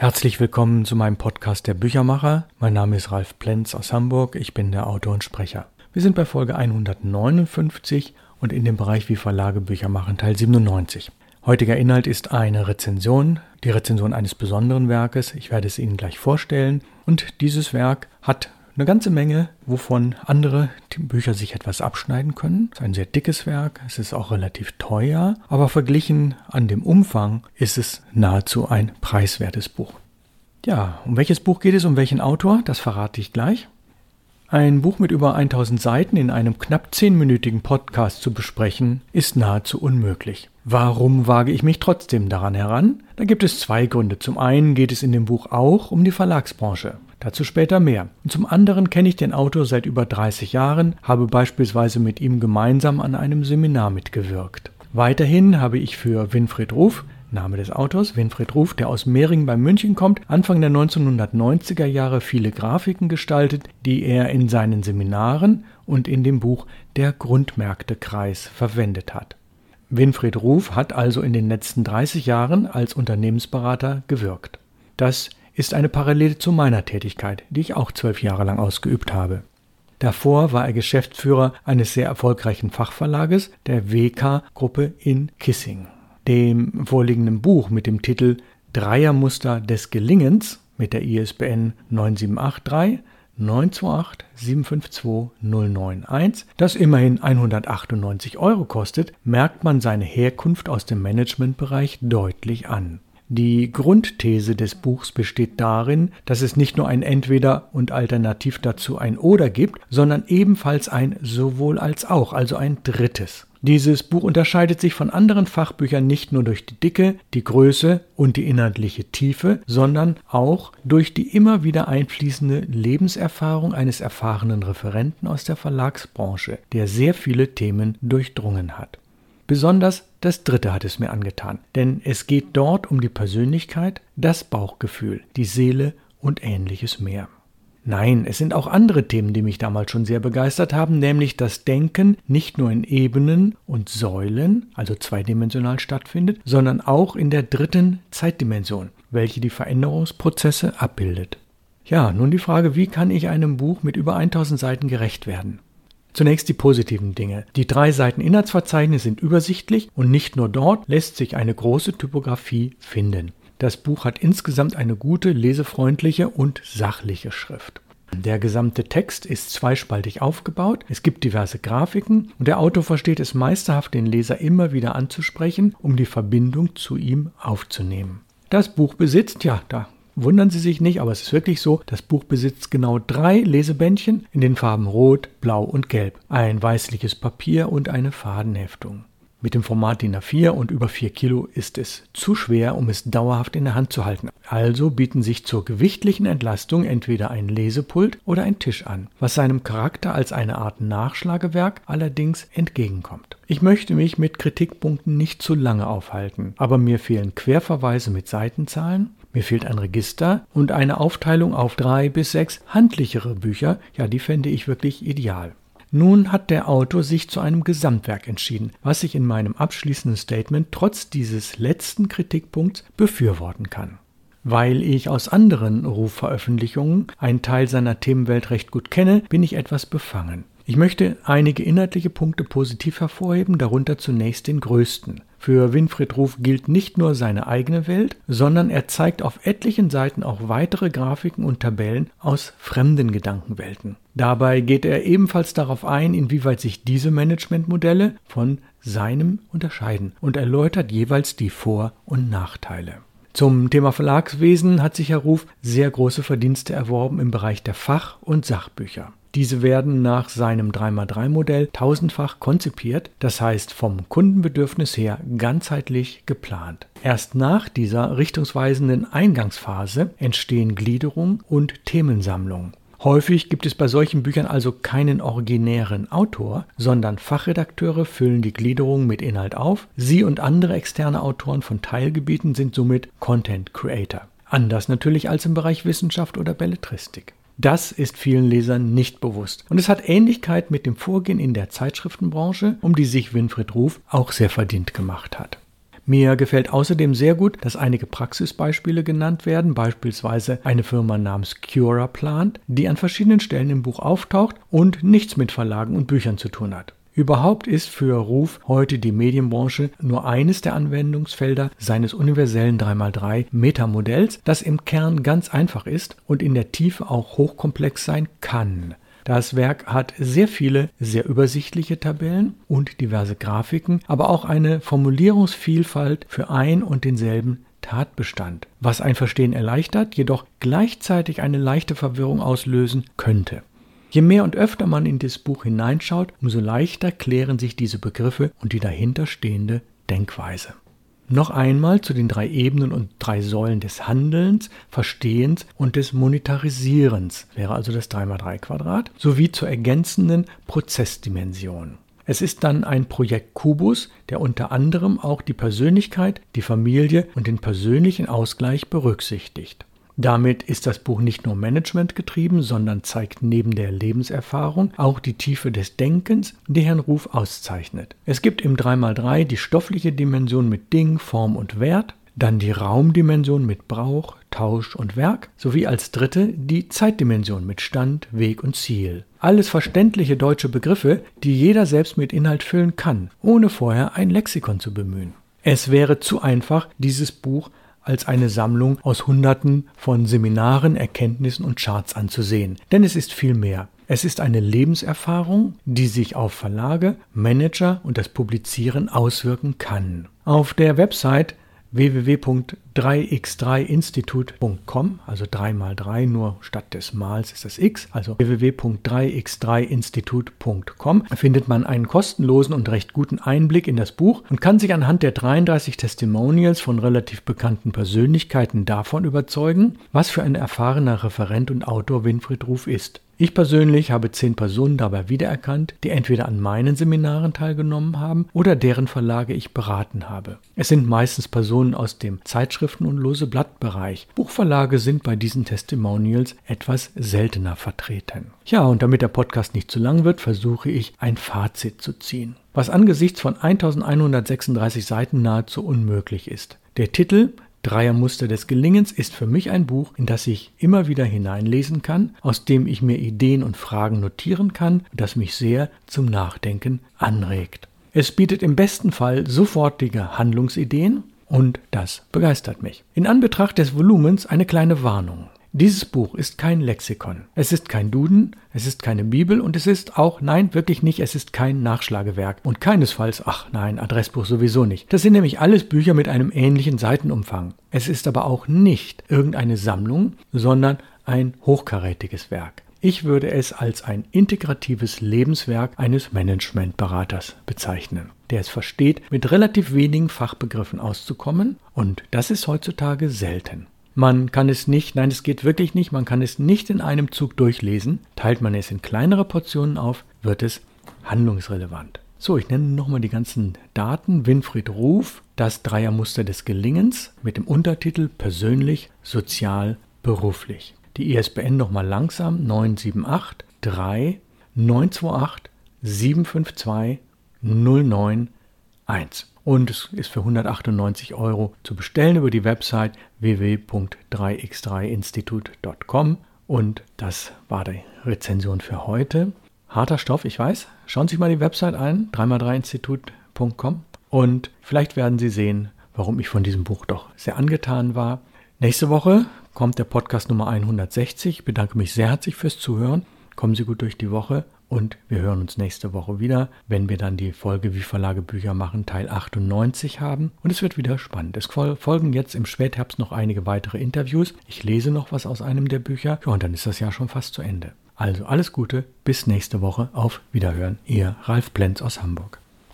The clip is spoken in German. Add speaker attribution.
Speaker 1: Herzlich willkommen zu meinem Podcast Der Büchermacher. Mein Name ist Ralf Plenz aus Hamburg. Ich bin der Autor und Sprecher. Wir sind bei Folge 159 und in dem Bereich Wie Verlage Bücher machen Teil 97. Heutiger Inhalt ist eine Rezension, die Rezension eines besonderen Werkes. Ich werde es Ihnen gleich vorstellen. Und dieses Werk hat eine ganze Menge, wovon andere Bücher sich etwas abschneiden können. Es ist ein sehr dickes Werk, es ist auch relativ teuer, aber verglichen an dem Umfang ist es nahezu ein preiswertes Buch. Ja, um welches Buch geht es, um welchen Autor, das verrate ich gleich. Ein Buch mit über 1000 Seiten in einem knapp 10-minütigen Podcast zu besprechen, ist nahezu unmöglich. Warum wage ich mich trotzdem daran heran? Da gibt es zwei Gründe. Zum einen geht es in dem Buch auch um die Verlagsbranche. Dazu später mehr. Und zum anderen kenne ich den Autor seit über 30 Jahren, habe beispielsweise mit ihm gemeinsam an einem Seminar mitgewirkt. Weiterhin habe ich für Winfried Ruf, Name des Autors, Winfried Ruf, der aus Mehring bei München kommt, Anfang der 1990er Jahre viele Grafiken gestaltet, die er in seinen Seminaren und in dem Buch Der Grundmärktekreis verwendet hat. Winfried Ruf hat also in den letzten 30 Jahren als Unternehmensberater gewirkt. Das ist eine Parallele zu meiner Tätigkeit, die ich auch zwölf Jahre lang ausgeübt habe. Davor war er Geschäftsführer eines sehr erfolgreichen Fachverlages, der WK-Gruppe in Kissing. Dem vorliegenden Buch mit dem Titel Dreiermuster des Gelingens mit der ISBN 9783 928 752 091, das immerhin 198 Euro kostet, merkt man seine Herkunft aus dem Managementbereich deutlich an. Die Grundthese des Buchs besteht darin, dass es nicht nur ein Entweder und alternativ dazu ein Oder gibt, sondern ebenfalls ein sowohl als auch, also ein drittes. Dieses Buch unterscheidet sich von anderen Fachbüchern nicht nur durch die Dicke, die Größe und die inhaltliche Tiefe, sondern auch durch die immer wieder einfließende Lebenserfahrung eines erfahrenen Referenten aus der Verlagsbranche, der sehr viele Themen durchdrungen hat. Besonders das dritte hat es mir angetan, denn es geht dort um die Persönlichkeit, das Bauchgefühl, die Seele und ähnliches mehr. Nein, es sind auch andere Themen, die mich damals schon sehr begeistert haben, nämlich das Denken nicht nur in Ebenen und Säulen, also zweidimensional stattfindet, sondern auch in der dritten Zeitdimension, welche die Veränderungsprozesse abbildet. Ja, nun die Frage, wie kann ich einem Buch mit über 1000 Seiten gerecht werden? Zunächst die positiven Dinge. Die drei Seiten Inhaltsverzeichnis sind übersichtlich und nicht nur dort lässt sich eine große Typografie finden. Das Buch hat insgesamt eine gute, lesefreundliche und sachliche Schrift. Der gesamte Text ist zweispaltig aufgebaut, es gibt diverse Grafiken und der Autor versteht es meisterhaft, den Leser immer wieder anzusprechen, um die Verbindung zu ihm aufzunehmen. Das Buch besitzt, ja, da Wundern Sie sich nicht, aber es ist wirklich so, das Buch besitzt genau drei Lesebändchen in den Farben Rot, Blau und Gelb, ein weißliches Papier und eine Fadenheftung. Mit dem Format DIN A4 und über 4 Kilo ist es zu schwer, um es dauerhaft in der Hand zu halten. Also bieten sich zur gewichtlichen Entlastung entweder ein Lesepult oder ein Tisch an, was seinem Charakter als eine Art Nachschlagewerk allerdings entgegenkommt. Ich möchte mich mit Kritikpunkten nicht zu lange aufhalten, aber mir fehlen Querverweise mit Seitenzahlen, mir fehlt ein Register und eine Aufteilung auf drei bis sechs handlichere Bücher, ja, die fände ich wirklich ideal. Nun hat der Autor sich zu einem Gesamtwerk entschieden, was ich in meinem abschließenden Statement trotz dieses letzten Kritikpunkts befürworten kann. Weil ich aus anderen Rufveröffentlichungen einen Teil seiner Themenwelt recht gut kenne, bin ich etwas befangen. Ich möchte einige inhaltliche Punkte positiv hervorheben, darunter zunächst den größten. Für Winfried Ruf gilt nicht nur seine eigene Welt, sondern er zeigt auf etlichen Seiten auch weitere Grafiken und Tabellen aus fremden Gedankenwelten. Dabei geht er ebenfalls darauf ein, inwieweit sich diese Managementmodelle von seinem unterscheiden und erläutert jeweils die Vor- und Nachteile. Zum Thema Verlagswesen hat sich Herr Ruf sehr große Verdienste erworben im Bereich der Fach- und Sachbücher. Diese werden nach seinem 3x3-Modell tausendfach konzipiert, das heißt vom Kundenbedürfnis her ganzheitlich geplant. Erst nach dieser richtungsweisenden Eingangsphase entstehen Gliederung und Themensammlung. Häufig gibt es bei solchen Büchern also keinen originären Autor, sondern Fachredakteure füllen die Gliederung mit Inhalt auf. Sie und andere externe Autoren von Teilgebieten sind somit Content Creator. Anders natürlich als im Bereich Wissenschaft oder Belletristik. Das ist vielen Lesern nicht bewusst. Und es hat Ähnlichkeit mit dem Vorgehen in der Zeitschriftenbranche, um die sich Winfried Ruf auch sehr verdient gemacht hat. Mir gefällt außerdem sehr gut, dass einige Praxisbeispiele genannt werden, beispielsweise eine Firma namens Cura Plant, die an verschiedenen Stellen im Buch auftaucht und nichts mit Verlagen und Büchern zu tun hat. Überhaupt ist für Ruf heute die Medienbranche nur eines der Anwendungsfelder seines universellen 3x3 Metamodells, das im Kern ganz einfach ist und in der Tiefe auch hochkomplex sein kann. Das Werk hat sehr viele, sehr übersichtliche Tabellen und diverse Grafiken, aber auch eine Formulierungsvielfalt für ein und denselben Tatbestand, was ein Verstehen erleichtert, jedoch gleichzeitig eine leichte Verwirrung auslösen könnte. Je mehr und öfter man in das Buch hineinschaut, umso leichter klären sich diese Begriffe und die dahinterstehende Denkweise. Noch einmal zu den drei Ebenen und drei Säulen des Handelns, Verstehens und des Monetarisierens, wäre also das 3x3 Quadrat, sowie zur ergänzenden Prozessdimension. Es ist dann ein Projekt Kubus, der unter anderem auch die Persönlichkeit, die Familie und den persönlichen Ausgleich berücksichtigt. Damit ist das Buch nicht nur Management getrieben, sondern zeigt neben der Lebenserfahrung auch die Tiefe des Denkens, die Herrn Ruf auszeichnet. Es gibt im 3x3 die stoffliche Dimension mit Ding, Form und Wert, dann die Raumdimension mit Brauch, Tausch und Werk, sowie als dritte die Zeitdimension mit Stand, Weg und Ziel. Alles verständliche deutsche Begriffe, die jeder selbst mit Inhalt füllen kann, ohne vorher ein Lexikon zu bemühen. Es wäre zu einfach, dieses Buch als eine Sammlung aus Hunderten von Seminaren, Erkenntnissen und Charts anzusehen. Denn es ist viel mehr. Es ist eine Lebenserfahrung, die sich auf Verlage, Manager und das Publizieren auswirken kann. Auf der Website www.3x3institut.com, also 3 mal 3, nur statt des Mals ist das X, also www.3x3institut.com, findet man einen kostenlosen und recht guten Einblick in das Buch und kann sich anhand der 33 Testimonials von relativ bekannten Persönlichkeiten davon überzeugen, was für ein erfahrener Referent und Autor Winfried Ruf ist. Ich persönlich habe zehn Personen dabei wiedererkannt, die entweder an meinen Seminaren teilgenommen haben oder deren Verlage ich beraten habe. Es sind meistens Personen aus dem Zeitschriften- und lose Blattbereich. Buchverlage sind bei diesen Testimonials etwas seltener vertreten. Ja, und damit der Podcast nicht zu lang wird, versuche ich ein Fazit zu ziehen. Was angesichts von 1136 Seiten nahezu unmöglich ist. Der Titel Dreiermuster des Gelingens ist für mich ein Buch, in das ich immer wieder hineinlesen kann, aus dem ich mir Ideen und Fragen notieren kann, das mich sehr zum Nachdenken anregt. Es bietet im besten Fall sofortige Handlungsideen und das begeistert mich. In Anbetracht des Volumens eine kleine Warnung. Dieses Buch ist kein Lexikon. Es ist kein Duden, es ist keine Bibel und es ist auch, nein, wirklich nicht, es ist kein Nachschlagewerk. Und keinesfalls, ach nein, Adressbuch sowieso nicht. Das sind nämlich alles Bücher mit einem ähnlichen Seitenumfang. Es ist aber auch nicht irgendeine Sammlung, sondern ein hochkarätiges Werk. Ich würde es als ein integratives Lebenswerk eines Managementberaters bezeichnen, der es versteht, mit relativ wenigen Fachbegriffen auszukommen, und das ist heutzutage selten. Man kann es nicht, nein, es geht wirklich nicht, man kann es nicht in einem Zug durchlesen. Teilt man es in kleinere Portionen auf, wird es handlungsrelevant. So, ich nenne nochmal die ganzen Daten. Winfried Ruf, das Dreiermuster des Gelingens mit dem Untertitel Persönlich, Sozial, Beruflich. Die ISBN nochmal langsam 978 3 928 752 091 und es ist für 198 Euro zu bestellen über die Website www.3x3institut.com und das war die Rezension für heute. Harter Stoff, ich weiß. Schauen Sie sich mal die Website ein, 3x3institut.com und vielleicht werden Sie sehen, warum ich von diesem Buch doch sehr angetan war. Nächste Woche kommt der Podcast Nummer 160. Ich bedanke mich sehr herzlich fürs Zuhören. Kommen Sie gut durch die Woche und wir hören uns nächste Woche wieder, wenn wir dann die Folge Wie Verlage Bücher machen, Teil 98 haben. Und es wird wieder spannend. Es folgen jetzt im Spätherbst noch einige weitere Interviews. Ich lese noch was aus einem der Bücher. Ja, und dann ist das Jahr schon fast zu Ende. Also alles Gute, bis nächste Woche. Auf Wiederhören. Ihr Ralf Plenz aus Hamburg.